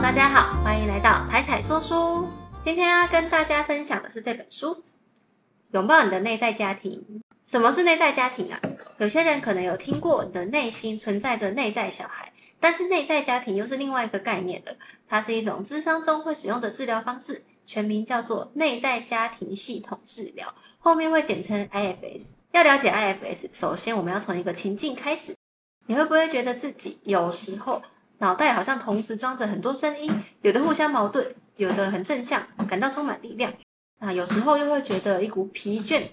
大家好，欢迎来到彩彩说书。今天要跟大家分享的是这本书《拥抱你的内在家庭》。什么是内在家庭啊？有些人可能有听过，你的内心存在着内在小孩，但是内在家庭又是另外一个概念了。它是一种智商中会使用的治疗方式，全名叫做内在家庭系统治疗，后面会简称 IFS。要了解 IFS，首先我们要从一个情境开始。你会不会觉得自己有时候？脑袋好像同时装着很多声音，有的互相矛盾，有的很正向，感到充满力量。那有时候又会觉得一股疲倦，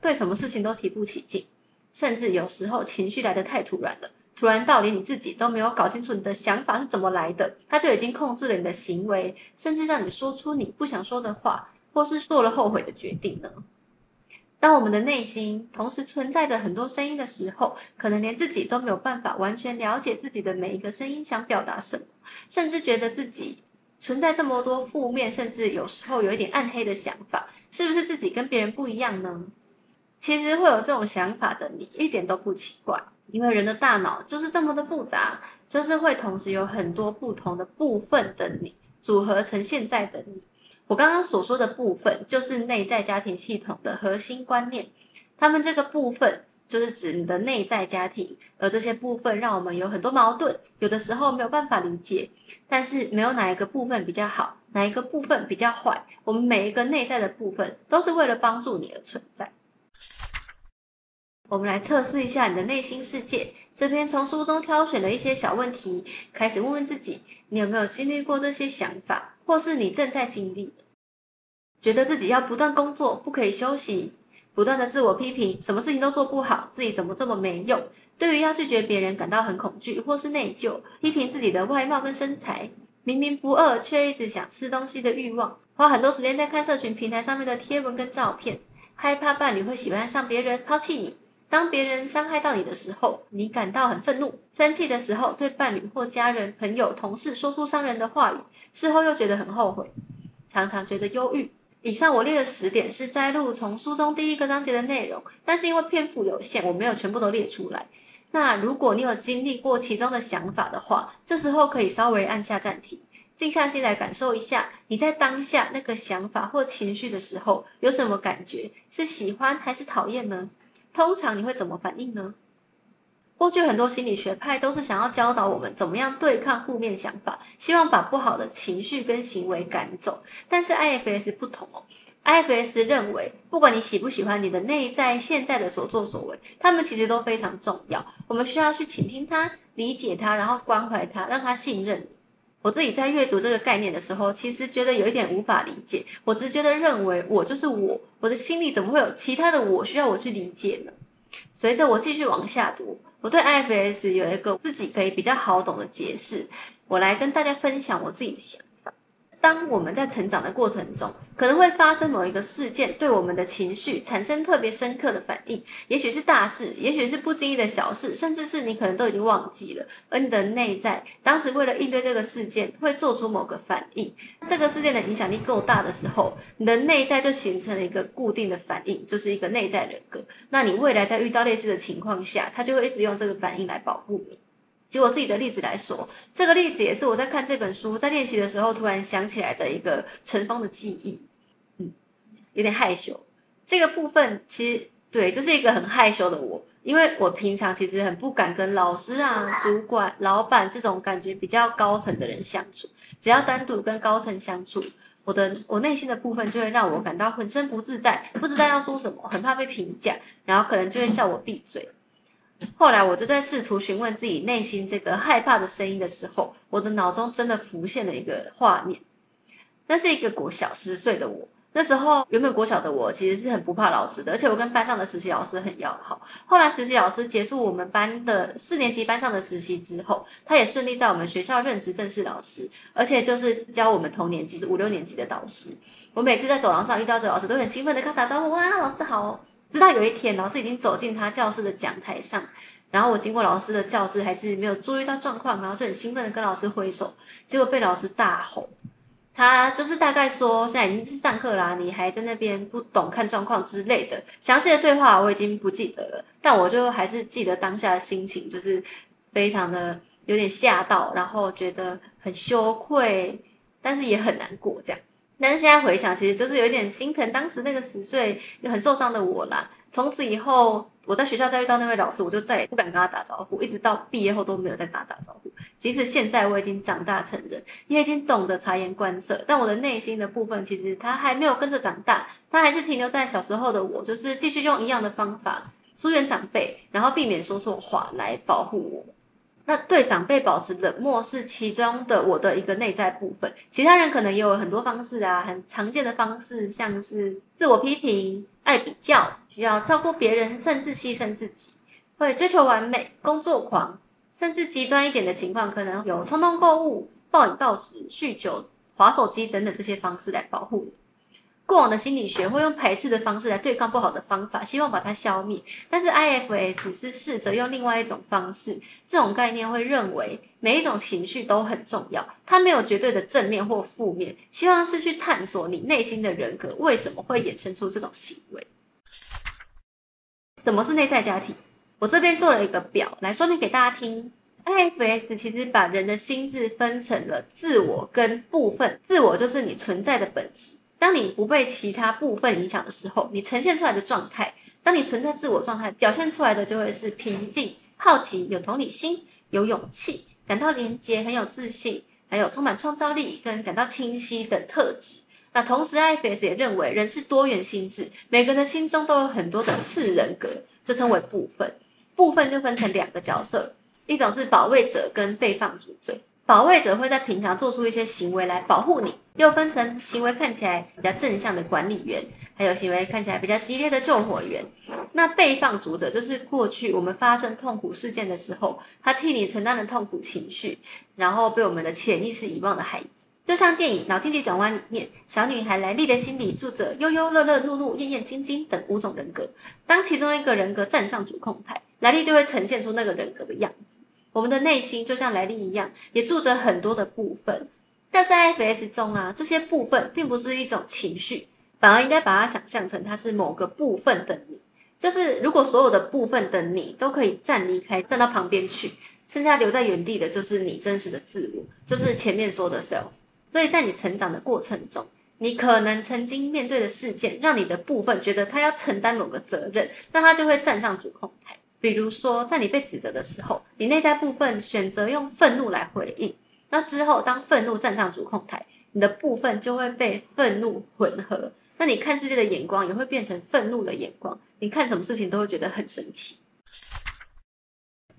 对什么事情都提不起劲，甚至有时候情绪来得太突然了，突然到连你自己都没有搞清楚你的想法是怎么来的，它就已经控制了你的行为，甚至让你说出你不想说的话，或是做了后悔的决定呢？当我们的内心同时存在着很多声音的时候，可能连自己都没有办法完全了解自己的每一个声音想表达什么，甚至觉得自己存在这么多负面，甚至有时候有一点暗黑的想法，是不是自己跟别人不一样呢？其实会有这种想法的你一点都不奇怪，因为人的大脑就是这么的复杂，就是会同时有很多不同的部分的你组合成现在的你。我刚刚所说的部分，就是内在家庭系统的核心观念。他们这个部分，就是指你的内在家庭，而这些部分让我们有很多矛盾，有的时候没有办法理解。但是没有哪一个部分比较好，哪一个部分比较坏。我们每一个内在的部分，都是为了帮助你而存在。我们来测试一下你的内心世界。这边从书中挑选了一些小问题，开始问问自己：你有没有经历过这些想法？或是你正在经历，觉得自己要不断工作，不可以休息，不断的自我批评，什么事情都做不好，自己怎么这么没用？对于要拒绝别人感到很恐惧，或是内疚，批评自己的外貌跟身材，明明不饿却一直想吃东西的欲望，花很多时间在看社群平台上面的贴文跟照片，害怕伴侣会喜欢上别人，抛弃你。当别人伤害到你的时候，你感到很愤怒；生气的时候，对伴侣或家人、朋友、同事说出伤人的话语，事后又觉得很后悔，常常觉得忧郁。以上我列的十点，是摘录从书中第一个章节的内容，但是因为篇幅有限，我没有全部都列出来。那如果你有经历过其中的想法的话，这时候可以稍微按下暂停，静下心来感受一下，你在当下那个想法或情绪的时候有什么感觉？是喜欢还是讨厌呢？通常你会怎么反应呢？过去很多心理学派都是想要教导我们怎么样对抗负面想法，希望把不好的情绪跟行为赶走。但是 IFS 不同哦，IFS 认为，不管你喜不喜欢你的内在现在的所作所为，他们其实都非常重要。我们需要去倾听他，理解他，然后关怀他，让他信任你。我自己在阅读这个概念的时候，其实觉得有一点无法理解。我直觉的认为，我就是我，我的心里怎么会有其他的我需要我去理解呢？随着我继续往下读，我对 IFS 有一个自己可以比较好懂的解释，我来跟大家分享我自己的想。当我们在成长的过程中，可能会发生某一个事件，对我们的情绪产生特别深刻的反应。也许是大事，也许是不经意的小事，甚至是你可能都已经忘记了。而你的内在当时为了应对这个事件，会做出某个反应。这个事件的影响力够大的时候，你的内在就形成了一个固定的反应，就是一个内在人格。那你未来在遇到类似的情况下，他就会一直用这个反应来保护你。举我自己的例子来说，这个例子也是我在看这本书、在练习的时候突然想起来的一个尘封的记忆。嗯，有点害羞。这个部分其实对，就是一个很害羞的我，因为我平常其实很不敢跟老师啊、主管、老板这种感觉比较高层的人相处。只要单独跟高层相处，我的我内心的部分就会让我感到浑身不自在，不知道要说什么，很怕被评价，然后可能就会叫我闭嘴。后来我就在试图询问自己内心这个害怕的声音的时候，我的脑中真的浮现了一个画面，那是一个国小十岁的我。那时候原本国小的我其实是很不怕老师的，而且我跟班上的实习老师很要好。后来实习老师结束我们班的四年级班上的实习之后，他也顺利在我们学校任职正式老师，而且就是教我们同年级五六年级的导师。我每次在走廊上遇到这老师，都很兴奋的跟他打招呼：“哇，老师好！”直到有一天，老师已经走进他教室的讲台上，然后我经过老师的教室，还是没有注意到状况，然后就很兴奋的跟老师挥手，结果被老师大吼。他就是大概说，现在已经是上课啦，你还在那边不懂看状况之类的。详细的对话我已经不记得了，但我就还是记得当下的心情，就是非常的有点吓到，然后觉得很羞愧，但是也很难过这样。但是现在回想，其实就是有一点心疼当时那个十岁又很受伤的我啦。从此以后，我在学校再遇到那位老师，我就再也不敢跟他打招呼，一直到毕业后都没有再跟他打招呼。即使现在我已经长大成人，也已经懂得察言观色，但我的内心的部分其实他还没有跟着长大，他还是停留在小时候的我，就是继续用一样的方法疏远长辈，然后避免说错话来保护我。那对长辈保持冷漠是其中的我的一个内在部分，其他人可能也有很多方式啊，很常见的方式，像是自我批评、爱比较、需要照顾别人，甚至牺牲自己，会追求完美、工作狂，甚至极端一点的情况，可能有冲动购物、暴饮暴食、酗酒、划手机等等这些方式来保护你。过往的心理学会用排斥的方式来对抗不好的方法，希望把它消灭。但是 IFS 是试着用另外一种方式，这种概念会认为每一种情绪都很重要，它没有绝对的正面或负面，希望是去探索你内心的人格为什么会衍生出这种行为。什么是内在家庭？我这边做了一个表来说明给大家听。IFS 其实把人的心智分成了自我跟部分，自我就是你存在的本质。当你不被其他部分影响的时候，你呈现出来的状态，当你存在自我状态，表现出来的就会是平静、好奇、有同理心、有勇气、感到连接、很有自信，还有充满创造力跟感到清晰等特质。那同时，IFS 也认为人是多元心智，每个人的心中都有很多的次人格，就称为部分。部分就分成两个角色，一种是保卫者跟被放逐者。保卫者会在平常做出一些行为来保护你，又分成行为看起来比较正向的管理员，还有行为看起来比较激烈的救火员。那被放逐者就是过去我们发生痛苦事件的时候，他替你承担了痛苦情绪，然后被我们的潜意识遗忘的孩子。就像电影《脑筋急转弯》里面，小女孩莱莉的心里住着悠悠、乐乐、怒怒、厌厌、晶晶等五种人格，当其中一个人格站上主控台，莱莉就会呈现出那个人格的样子。我们的内心就像莱利一样，也住着很多的部分。但是 IFS 中啊，这些部分并不是一种情绪，反而应该把它想象成它是某个部分的你。就是如果所有的部分的你都可以站离开，站到旁边去，剩下留在原地的就是你真实的自我，就是前面说的 self。所以在你成长的过程中，你可能曾经面对的事件，让你的部分觉得他要承担某个责任，那他就会站上主控台。比如说，在你被指责的时候，你内在部分选择用愤怒来回应。那之后，当愤怒站上主控台，你的部分就会被愤怒混合。那你看世界的眼光也会变成愤怒的眼光。你看什么事情都会觉得很神奇。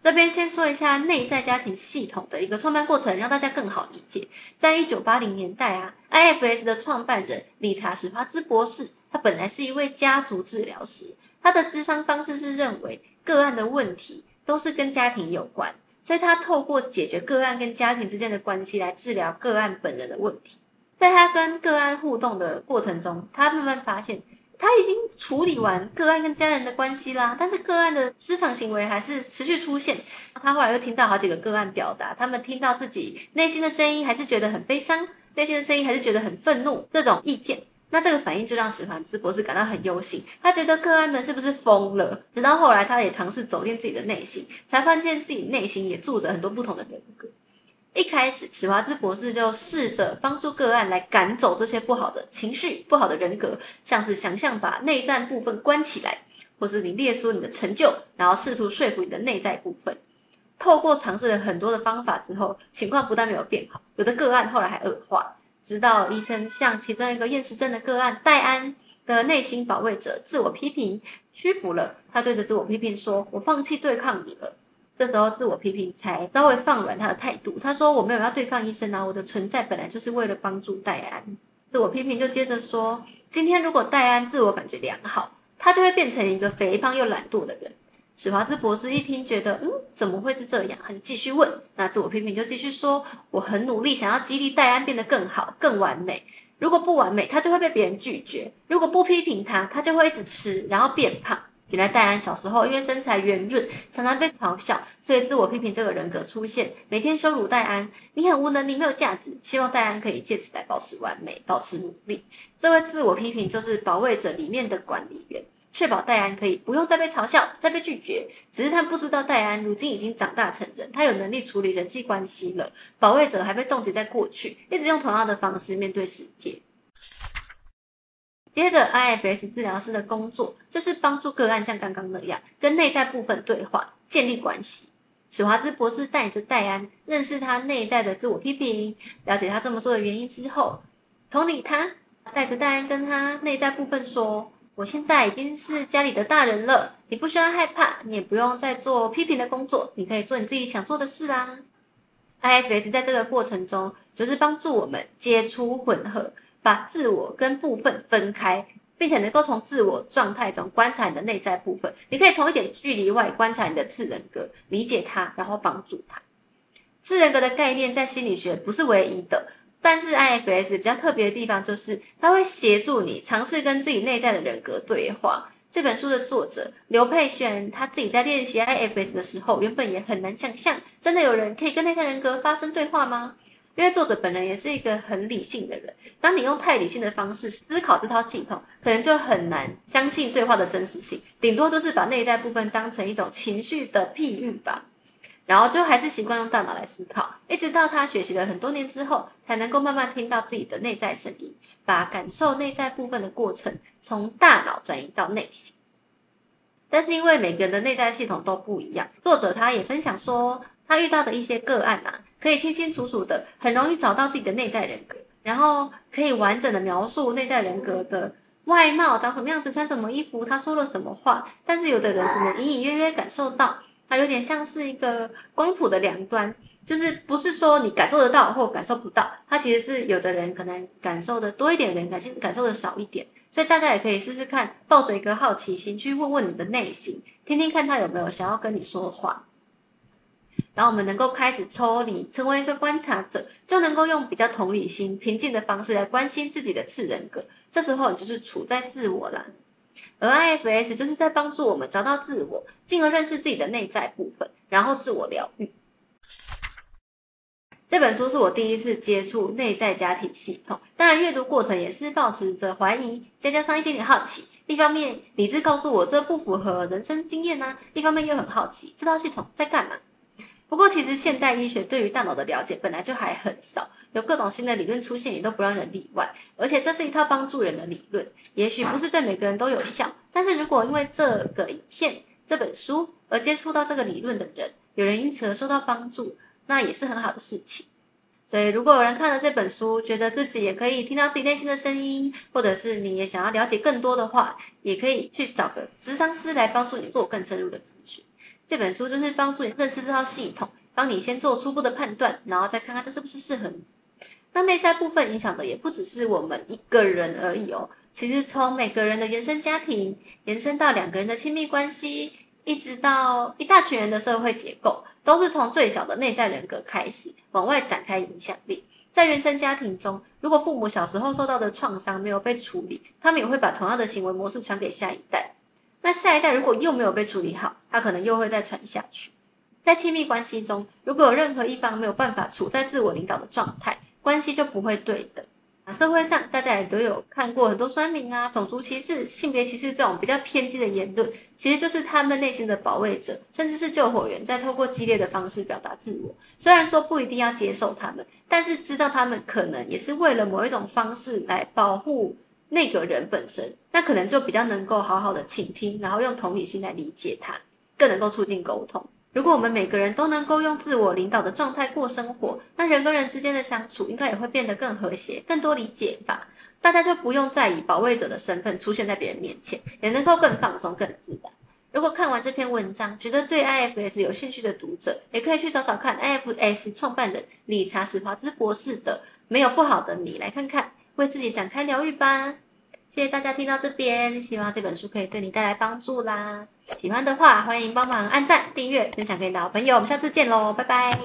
这边先说一下内在家庭系统的一个创办过程，让大家更好理解。在一九八零年代啊，IFS 的创办人理查史帕兹博士，他本来是一位家族治疗师。他的智商方式是认为个案的问题都是跟家庭有关，所以他透过解决个案跟家庭之间的关系来治疗个案本人的问题。在他跟个案互动的过程中，他慢慢发现他已经处理完个案跟家人的关系啦，但是个案的失常行为还是持续出现。他后来又听到好几个个案表达，他们听到自己内心的声音还是觉得很悲伤，内心的声音还是觉得很愤怒这种意见。那这个反应就让史凡兹博士感到很忧心，他觉得个案们是不是疯了？直到后来，他也尝试走进自己的内心，才发现自己内心也住着很多不同的人格。一开始，史华兹博士就试着帮助个案来赶走这些不好的情绪、不好的人格，像是想象把内在部分关起来，或是你列出你的成就，然后试图说服你的内在部分。透过尝试了很多的方法之后，情况不但没有变好，有的个案后来还恶化。直到医生向其中一个厌食症的个案戴安的内心保卫者自我批评屈服了，他对着自我批评说：“我放弃对抗你了。”这时候自我批评才稍微放软他的态度，他说：“我没有要对抗医生啊，我的存在本来就是为了帮助戴安。”自我批评就接着说：“今天如果戴安自我感觉良好，他就会变成一个肥胖又懒惰的人。”史华兹博士一听，觉得嗯，怎么会是这样？他就继续问。那自我批评就继续说：“我很努力，想要激励戴安变得更好、更完美。如果不完美，他就会被别人拒绝；如果不批评他，他就会一直吃，然后变胖。”原来戴安小时候因为身材圆润，常常被嘲笑，所以自我批评这个人格出现，每天羞辱戴安：“你很无能，你没有价值。”希望戴安可以借此来保持完美、保持努力。这位自我批评就是保卫者里面的管理员。确保戴安可以不用再被嘲笑、再被拒绝。只是他不知道戴安如今已经长大成人，他有能力处理人际关系了。保卫者还被冻结在过去，一直用同样的方式面对世界。接着，IFS 治疗师的工作就是帮助个案像刚刚那样，跟内在部分对话，建立关系。史华兹博士带着戴安认识他内在的自我批评，了解他这么做的原因之后，同理他，带着戴安跟他内在部分说：“我现在已经是家里的大人了，你不需要害怕，你也不用再做批评的工作，你可以做你自己想做的事啦。” IFS 在这个过程中，就是帮助我们接触混合，把自我跟部分分开。并且能够从自我状态中观察你的内在部分，你可以从一点距离外观察你的次人格，理解它，然后帮助它。次人格的概念在心理学不是唯一的，但是 IFS 比较特别的地方就是它会协助你尝试跟自己内在的人格对话。这本书的作者刘佩璇他自己在练习 IFS 的时候，原本也很难想象，真的有人可以跟内在人格发生对话吗？因为作者本人也是一个很理性的人，当你用太理性的方式思考这套系统，可能就很难相信对话的真实性，顶多就是把内在部分当成一种情绪的譬喻吧。然后就还是习惯用大脑来思考，一直到他学习了很多年之后，才能够慢慢听到自己的内在声音，把感受内在部分的过程从大脑转移到内心。但是因为每个人的内在系统都不一样，作者他也分享说。他遇到的一些个案啊，可以清清楚楚的，很容易找到自己的内在人格，然后可以完整的描述内在人格的外貌长什么样子，穿什么衣服，他说了什么话。但是有的人只能隐隐约约感受到，它有点像是一个光谱的两端，就是不是说你感受得到或感受不到，它其实是有的人可能感受的多一点，人感性感受的少一点。所以大家也可以试试看，抱着一个好奇心去问问你的内心，听听看他有没有想要跟你说话。然后我们能够开始抽离，成为一个观察者，就能够用比较同理心、平静的方式来关心自己的次人格。这时候你就是处在自我啦。而 IFS 就是在帮助我们找到自我，进而认识自己的内在部分，然后自我疗愈。这本书是我第一次接触内在家庭系统，当然阅读过程也是保持着怀疑，再加上一点点好奇。一方面理智告诉我这不符合人生经验呐，一方面又很好奇这套系统在干嘛。不过，其实现代医学对于大脑的了解本来就还很少，有各种新的理论出现，也都不让人例外。而且，这是一套帮助人的理论，也许不是对每个人都有效。但是如果因为这个影片、这本书而接触到这个理论的人，有人因此而受到帮助，那也是很好的事情。所以，如果有人看了这本书，觉得自己也可以听到自己内心的声音，或者是你也想要了解更多的话，也可以去找个咨商师来帮助你做更深入的咨询。这本书就是帮助你认识这套系统，帮你先做初步的判断，然后再看看这是不是适合你。那内在部分影响的也不只是我们一个人而已哦，其实从每个人的原生家庭，延伸到两个人的亲密关系，一直到一大群人的社会结构，都是从最小的内在人格开始，往外展开影响力。在原生家庭中，如果父母小时候受到的创伤没有被处理，他们也会把同样的行为模式传给下一代。那下一代如果又没有被处理好，他可能又会再传下去。在亲密关系中，如果有任何一方没有办法处在自我领导的状态，关系就不会对等。社会上大家也都有看过很多酸民啊、种族歧视、性别歧视这种比较偏激的言论，其实就是他们内心的保卫者，甚至是救火员，在透过激烈的方式表达自我。虽然说不一定要接受他们，但是知道他们可能也是为了某一种方式来保护。那个人本身，那可能就比较能够好好的倾听，然后用同理心来理解他，更能够促进沟通。如果我们每个人都能够用自我领导的状态过生活，那人跟人之间的相处应该也会变得更和谐、更多理解吧。大家就不用再以保卫者的身份出现在别人面前，也能够更放松、更自然。如果看完这篇文章，觉得对 IFS 有兴趣的读者，也可以去找找看 IFS 创办人理查史华兹博士的《没有不好的你》来看看。为自己展开疗愈吧！谢谢大家听到这边，希望这本书可以对你带来帮助啦。喜欢的话，欢迎帮忙按赞、订阅、分享给你的好朋友。我们下次见喽，拜拜。